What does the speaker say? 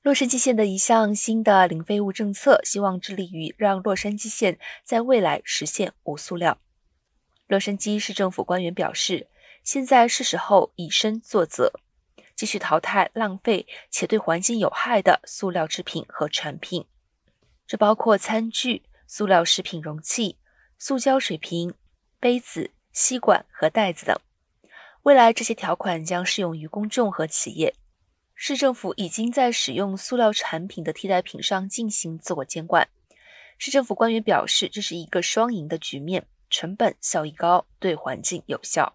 洛杉矶县的一项新的零废物政策，希望致力于让洛杉矶县在未来实现无塑料。洛杉矶市政府官员表示，现在是时候以身作则，继续淘汰浪费且对环境有害的塑料制品和产品。这包括餐具、塑料食品容器、塑胶水瓶、杯子、吸管和袋子等。未来，这些条款将适用于公众和企业。市政府已经在使用塑料产品的替代品上进行自我监管。市政府官员表示，这是一个双赢的局面，成本效益高，对环境有效。